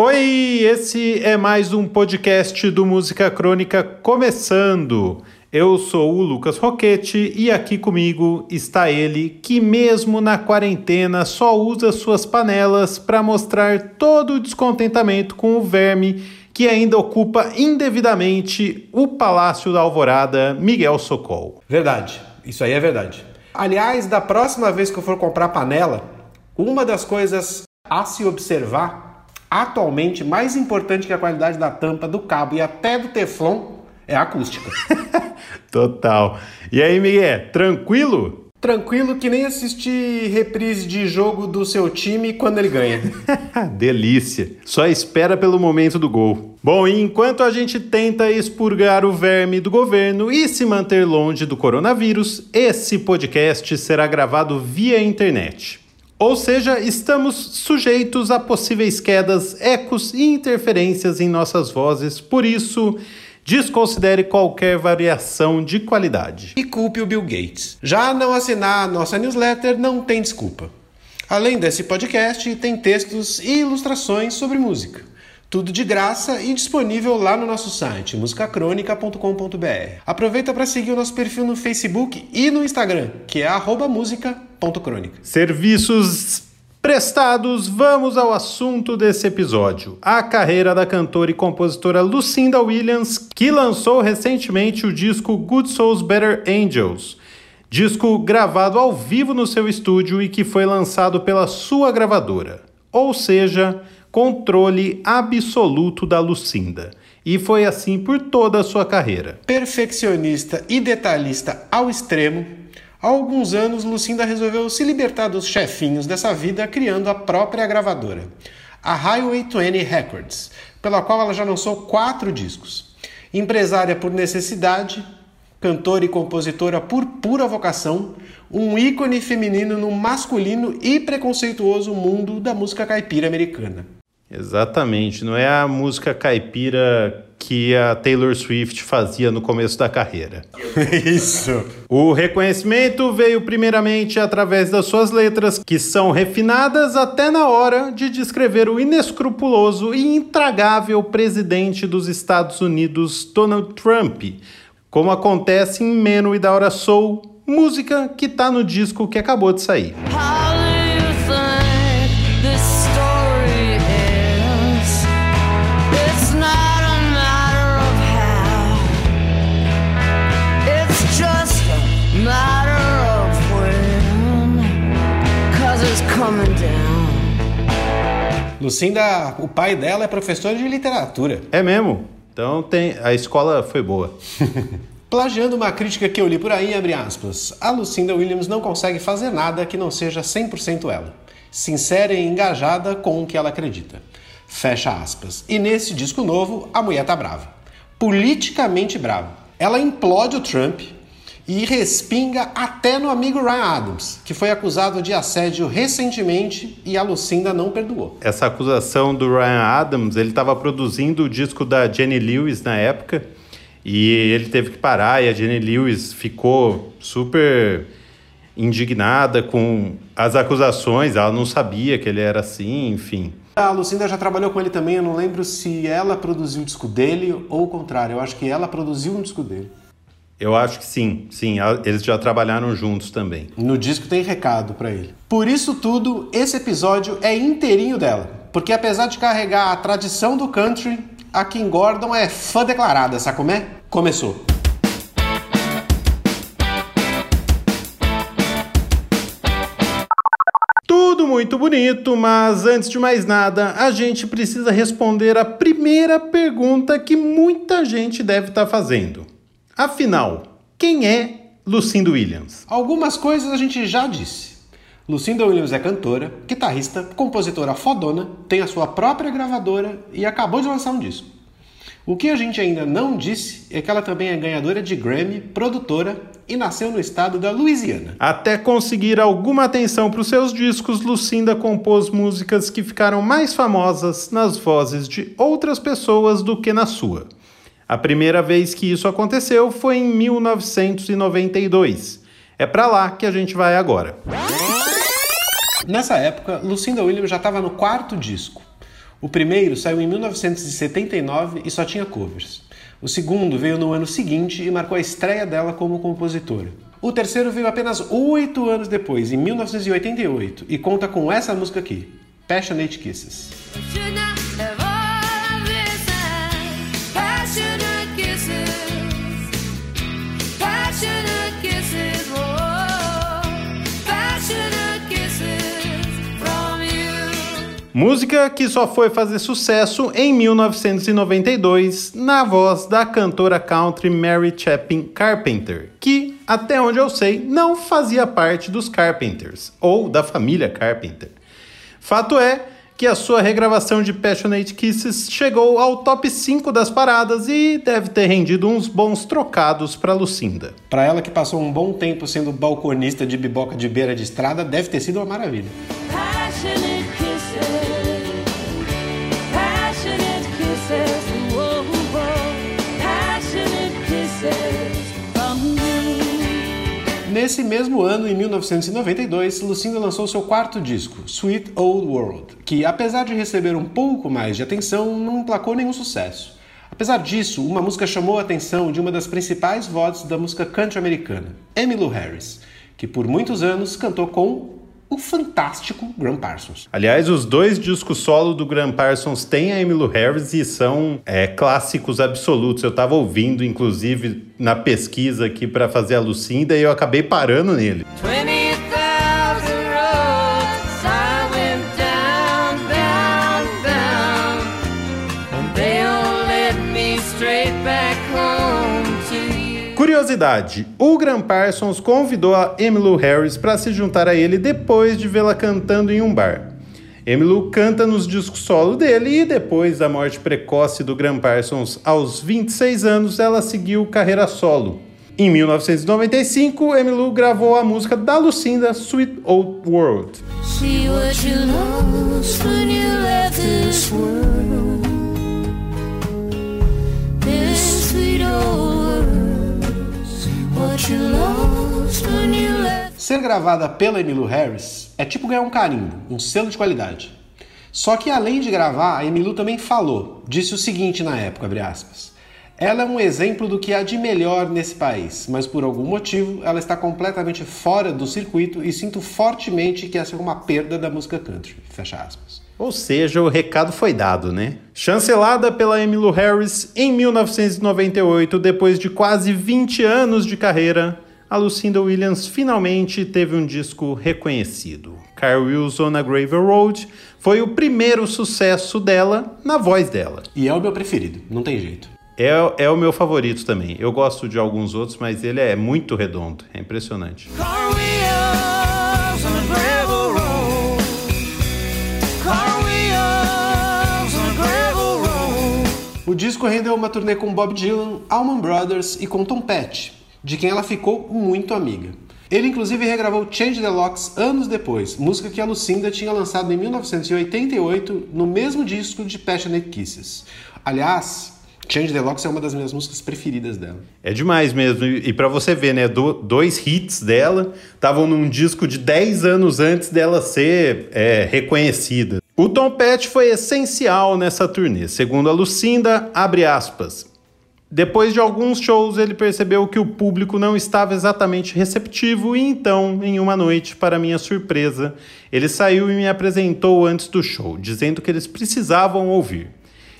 Oi, esse é mais um podcast do Música Crônica começando. Eu sou o Lucas Roquete e aqui comigo está ele que, mesmo na quarentena, só usa suas panelas para mostrar todo o descontentamento com o verme que ainda ocupa indevidamente o Palácio da Alvorada, Miguel Socol. Verdade, isso aí é verdade. Aliás, da próxima vez que eu for comprar panela, uma das coisas a se observar Atualmente, mais importante que a qualidade da tampa, do cabo e até do teflon é a acústica. Total. E aí, Miguel, tranquilo? Tranquilo que nem assistir reprise de jogo do seu time quando ele ganha. Delícia. Só espera pelo momento do gol. Bom, e enquanto a gente tenta expurgar o verme do governo e se manter longe do coronavírus, esse podcast será gravado via internet. Ou seja, estamos sujeitos a possíveis quedas, ecos e interferências em nossas vozes, por isso, desconsidere qualquer variação de qualidade. E culpe o Bill Gates. Já não assinar a nossa newsletter não tem desculpa. Além desse podcast, tem textos e ilustrações sobre música. Tudo de graça e disponível lá no nosso site, musicacronica.com.br. Aproveita para seguir o nosso perfil no Facebook e no Instagram, que é música.crônica. Serviços prestados, vamos ao assunto desse episódio. A carreira da cantora e compositora Lucinda Williams, que lançou recentemente o disco Good Souls Better Angels. Disco gravado ao vivo no seu estúdio e que foi lançado pela sua gravadora. Ou seja, controle absoluto da Lucinda. E foi assim por toda a sua carreira. Perfeccionista e detalhista ao extremo, há alguns anos Lucinda resolveu se libertar dos chefinhos dessa vida criando a própria gravadora, a Highway 20 Records, pela qual ela já lançou quatro discos. Empresária por necessidade, cantora e compositora por pura vocação, um ícone feminino no masculino e preconceituoso mundo da música caipira americana. Exatamente, não é a música caipira que a Taylor Swift fazia no começo da carreira. Isso. O reconhecimento veio primeiramente através das suas letras, que são refinadas até na hora de descrever o inescrupuloso e intragável presidente dos Estados Unidos, Donald Trump, como acontece em Meno e da Hora Soul, música que tá no disco que acabou de sair. Lucinda, o pai dela é professor de literatura. É mesmo? Então tem, a escola foi boa. Plagiando uma crítica que eu li por aí, abre aspas, a Lucinda Williams não consegue fazer nada que não seja 100% ela. Sincera e engajada com o que ela acredita. Fecha aspas. E nesse disco novo, a mulher tá brava. Politicamente brava. Ela implode o Trump, e respinga até no amigo Ryan Adams, que foi acusado de assédio recentemente e a Lucinda não perdoou. Essa acusação do Ryan Adams, ele estava produzindo o disco da Jenny Lewis na época e ele teve que parar e a Jenny Lewis ficou super indignada com as acusações, ela não sabia que ele era assim, enfim. A Lucinda já trabalhou com ele também, eu não lembro se ela produziu o disco dele ou o contrário, eu acho que ela produziu um disco dele. Eu acho que sim, sim, eles já trabalharam juntos também. No disco tem recado para ele. Por isso tudo, esse episódio é inteirinho dela, porque apesar de carregar a tradição do country, a Kim Gordon é fã declarada, sabe como é? Começou. Tudo muito bonito, mas antes de mais nada, a gente precisa responder a primeira pergunta que muita gente deve estar tá fazendo. Afinal, quem é Lucinda Williams? Algumas coisas a gente já disse. Lucinda Williams é cantora, guitarrista, compositora fodona, tem a sua própria gravadora e acabou de lançar um disco. O que a gente ainda não disse é que ela também é ganhadora de Grammy, produtora e nasceu no estado da Louisiana. Até conseguir alguma atenção para os seus discos, Lucinda compôs músicas que ficaram mais famosas nas vozes de outras pessoas do que na sua. A primeira vez que isso aconteceu foi em 1992. É para lá que a gente vai agora. Nessa época, Lucinda Williams já estava no quarto disco. O primeiro saiu em 1979 e só tinha covers. O segundo veio no ano seguinte e marcou a estreia dela como compositora. O terceiro veio apenas oito anos depois, em 1988, e conta com essa música aqui, Passionate Kisses. Música que só foi fazer sucesso em 1992 na voz da cantora country Mary Chapin Carpenter, que, até onde eu sei, não fazia parte dos Carpenters ou da família Carpenter. Fato é que a sua regravação de Passionate Kisses chegou ao top 5 das paradas e deve ter rendido uns bons trocados para Lucinda. Para ela que passou um bom tempo sendo balconista de biboca de beira de estrada, deve ter sido uma maravilha. Nesse mesmo ano, em 1992, Lucinda lançou seu quarto disco, Sweet Old World, que, apesar de receber um pouco mais de atenção, não emplacou nenhum sucesso. Apesar disso, uma música chamou a atenção de uma das principais vozes da música country americana, Emmylou Harris, que por muitos anos cantou com o fantástico Graham Parsons. Aliás, os dois discos solo do Graham Parsons têm a Emmylou Harris e são é, clássicos absolutos. Eu estava ouvindo, inclusive, na pesquisa aqui para fazer a Lucinda e eu acabei parando nele. Curiosidade: o Graham Parsons convidou a Emmylou Harris para se juntar a ele depois de vê-la cantando em um bar. Emmylou canta nos discos solo dele e depois da morte precoce do Graham Parsons aos 26 anos, ela seguiu carreira solo. Em 1995, Emmylou gravou a música da Lucinda, Sweet Old World. Ser gravada pela Emmylou Harris é tipo ganhar um carimbo, um selo de qualidade. Só que além de gravar, a Emmylou também falou, disse o seguinte na época, aspas. Ela é um exemplo do que há de melhor nesse país, mas por algum motivo ela está completamente fora do circuito e sinto fortemente que essa é uma perda da música country. Fecha aspas. Ou seja, o recado foi dado, né? Chancelada pela Emmylou Harris em 1998, depois de quase 20 anos de carreira, a Lucinda Williams finalmente teve um disco reconhecido. Carl Wilson na Gravel Road foi o primeiro sucesso dela na voz dela. E é o meu preferido, não tem jeito. É, é o meu favorito também. Eu gosto de alguns outros, mas ele é muito redondo. É impressionante. Carl O disco rendeu uma turnê com Bob Dylan, Allman Brothers e com Tom Petty, de quem ela ficou muito amiga. Ele inclusive regravou Change the Locks anos depois, música que a Lucinda tinha lançado em 1988 no mesmo disco de Passionate Kisses. Aliás, Change the Locks é uma das minhas músicas preferidas dela. É demais mesmo. E, para você ver, né? Do, dois hits dela estavam num disco de 10 anos antes dela ser é, reconhecida. O Tom Petty foi essencial nessa turnê. Segundo a Lucinda, abre aspas. Depois de alguns shows, ele percebeu que o público não estava exatamente receptivo e então, em uma noite, para minha surpresa, ele saiu e me apresentou antes do show, dizendo que eles precisavam ouvir.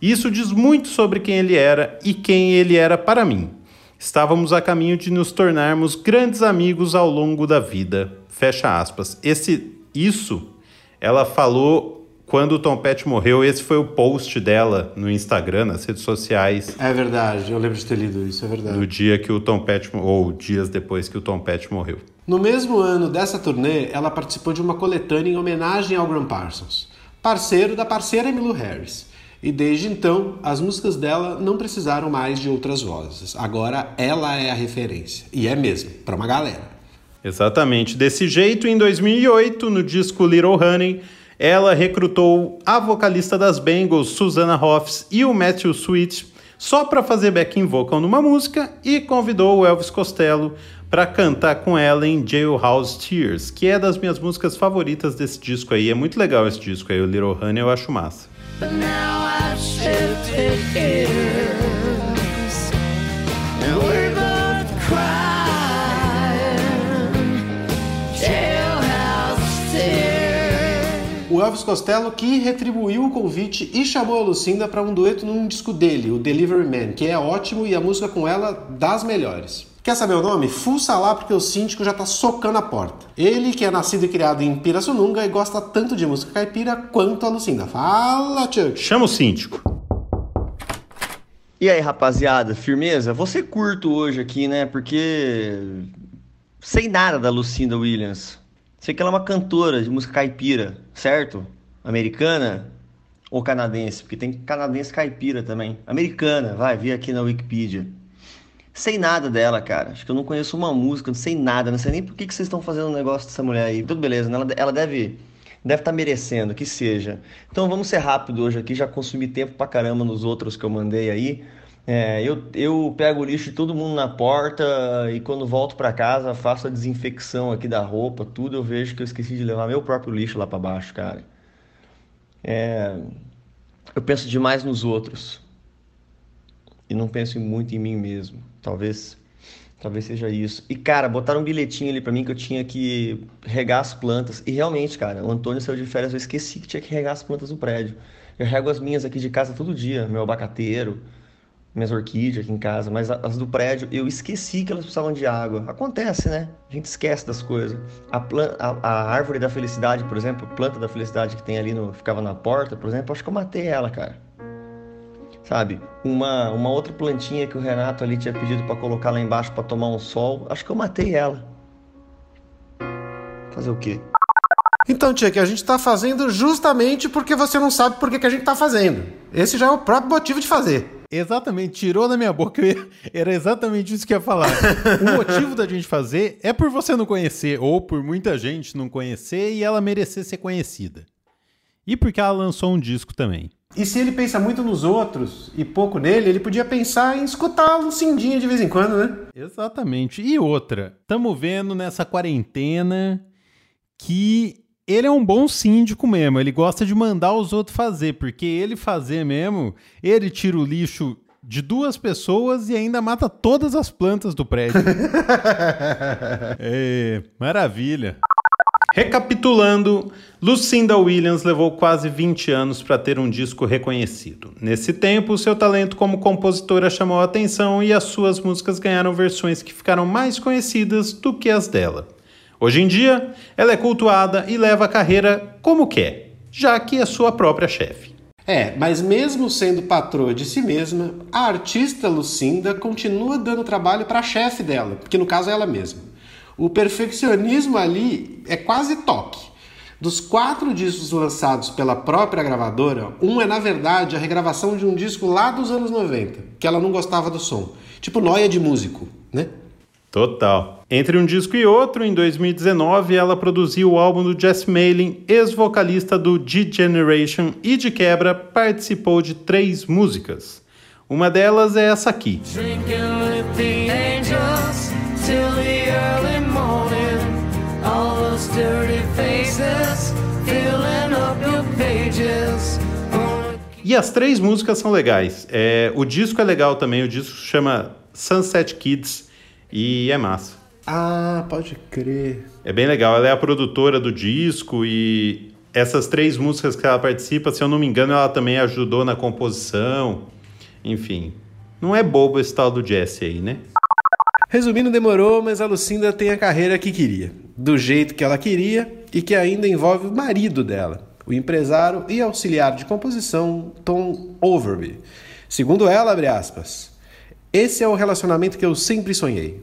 Isso diz muito sobre quem ele era e quem ele era para mim. Estávamos a caminho de nos tornarmos grandes amigos ao longo da vida. Fecha aspas. Esse isso ela falou quando o Tom Petty morreu, esse foi o post dela no Instagram, nas redes sociais. É verdade, eu lembro de ter lido isso, é verdade. No dia que o Tom Petty, ou dias depois que o Tom Petty morreu. No mesmo ano dessa turnê, ela participou de uma coletânea em homenagem ao Graham Parsons, parceiro da parceira Emmylou Harris. E desde então, as músicas dela não precisaram mais de outras vozes. Agora ela é a referência. E é mesmo, para uma galera. Exatamente. Desse jeito, em 2008, no disco Little Honey, ela recrutou a vocalista das Bengals, Susanna Hoffs, e o Matthew Sweet só para fazer backing vocal numa música e convidou o Elvis Costello para cantar com ela em Jailhouse Tears, que é das minhas músicas favoritas desse disco aí. É muito legal esse disco aí, o Little Honey, eu acho massa. But Elvis Costello que retribuiu o convite e chamou a Lucinda para um dueto num disco dele, o Delivery Man, que é ótimo e a música com ela das melhores. Quer saber o nome? Fuça lá porque o síndico já tá socando a porta. Ele que é nascido e criado em Pirassununga e gosta tanto de música caipira quanto a Lucinda. Fala, Chuck! Chama o síndico. E aí, rapaziada, firmeza? Você curto hoje aqui, né? Porque sei nada da Lucinda Williams. Sei que ela é uma cantora de música caipira, certo? Americana ou canadense? Porque tem canadense caipira também. Americana, vai, vi aqui na Wikipedia. Sei nada dela, cara. Acho que eu não conheço uma música, não sei nada, não sei nem por que, que vocês estão fazendo um negócio dessa mulher aí. Tudo beleza, né? Ela, ela deve deve estar tá merecendo, que seja. Então vamos ser rápido hoje aqui, já consumi tempo pra caramba nos outros que eu mandei aí. É, eu, eu pego o lixo de todo mundo na porta e quando volto para casa faço a desinfecção aqui da roupa, tudo. Eu vejo que eu esqueci de levar meu próprio lixo lá para baixo, cara. É, eu penso demais nos outros e não penso muito em mim mesmo. Talvez talvez seja isso. E cara, botaram um bilhetinho ali para mim que eu tinha que regar as plantas. E realmente, cara, o Antônio saiu de férias, eu esqueci que tinha que regar as plantas do prédio. Eu rego as minhas aqui de casa todo dia, meu abacateiro, minhas orquídeas aqui em casa, mas as do prédio eu esqueci que elas precisavam de água. Acontece, né? A gente esquece das coisas. A, a, a árvore da felicidade, por exemplo, a planta da felicidade que tem ali no ficava na porta, por exemplo, acho que eu matei ela, cara sabe? Uma, uma outra plantinha que o Renato ali tinha pedido para colocar lá embaixo para tomar um sol, acho que eu matei ela. Fazer o quê? Então, tia, que a gente está fazendo justamente porque você não sabe por que, que a gente está fazendo. Esse já é o próprio motivo de fazer. Exatamente, tirou da minha boca. Era exatamente isso que eu ia falar. o motivo da gente fazer é por você não conhecer, ou por muita gente não conhecer e ela merecer ser conhecida. E porque ela lançou um disco também. E se ele pensa muito nos outros e pouco nele, ele podia pensar em escutar um Cindinha de vez em quando, né? Exatamente. E outra, estamos vendo nessa quarentena que ele é um bom síndico mesmo. Ele gosta de mandar os outros fazer, porque ele fazer mesmo, ele tira o lixo de duas pessoas e ainda mata todas as plantas do prédio. é, maravilha. Recapitulando, Lucinda Williams levou quase 20 anos para ter um disco reconhecido. Nesse tempo, seu talento como compositora chamou a atenção e as suas músicas ganharam versões que ficaram mais conhecidas do que as dela. Hoje em dia, ela é cultuada e leva a carreira como quer, já que é sua própria chefe. É, mas mesmo sendo patroa de si mesma, a artista Lucinda continua dando trabalho para a chefe dela, que no caso é ela mesma. O perfeccionismo ali é quase toque. Dos quatro discos lançados pela própria gravadora, um é na verdade a regravação de um disco lá dos anos 90, que ela não gostava do som. Tipo noia de músico, né? Total. Entre um disco e outro, em 2019, ela produziu o álbum do Jess Malin, ex-vocalista do G-Generation, e de quebra participou de três músicas. Uma delas é essa aqui. E as três músicas são legais. É, o disco é legal também, o disco chama Sunset Kids e é massa. Ah, pode crer. É bem legal. Ela é a produtora do disco e essas três músicas que ela participa, se eu não me engano, ela também ajudou na composição. Enfim, não é bobo esse tal do Jesse aí, né? Resumindo, demorou, mas a Lucinda tem a carreira que queria, do jeito que ela queria e que ainda envolve o marido dela, o empresário e auxiliar de composição Tom Overby. Segundo ela, abre aspas, esse é o relacionamento que eu sempre sonhei.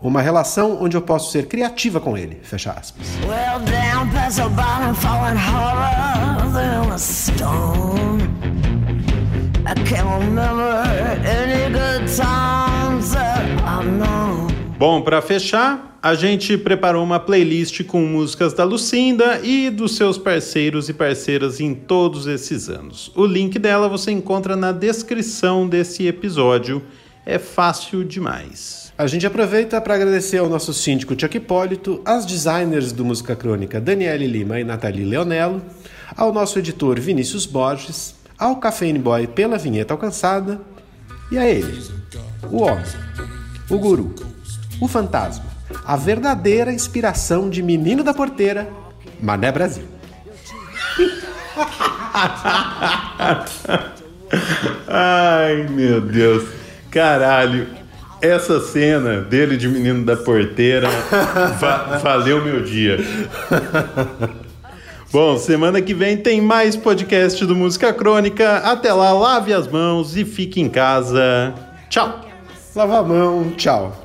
Uma relação onde eu posso ser criativa com ele. Fecha aspas. Well, down past the bottom, falling harder than a stone. I can't remember any good times that I know. Bom, para fechar, a gente preparou uma playlist com músicas da Lucinda e dos seus parceiros e parceiras em todos esses anos. O link dela você encontra na descrição desse episódio. É fácil demais. A gente aproveita para agradecer ao nosso síndico Chuck Hipólito, às designers do Música Crônica Daniele Lima e Nathalie Leonello, ao nosso editor Vinícius Borges, ao Cafeine Boy pela vinheta alcançada e a ele, o homem, o guru, o fantasma, a verdadeira inspiração de menino da porteira, Mané Brasil. Ai, meu Deus. Caralho. Essa cena dele de menino da porteira va valeu meu dia. Bom, semana que vem tem mais podcast do Música Crônica. Até lá, lave as mãos e fique em casa. Tchau. Lava a mão, tchau.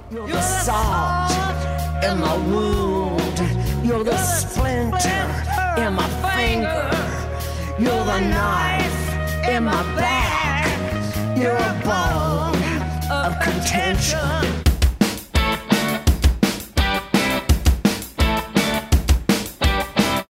You're a bone of contention.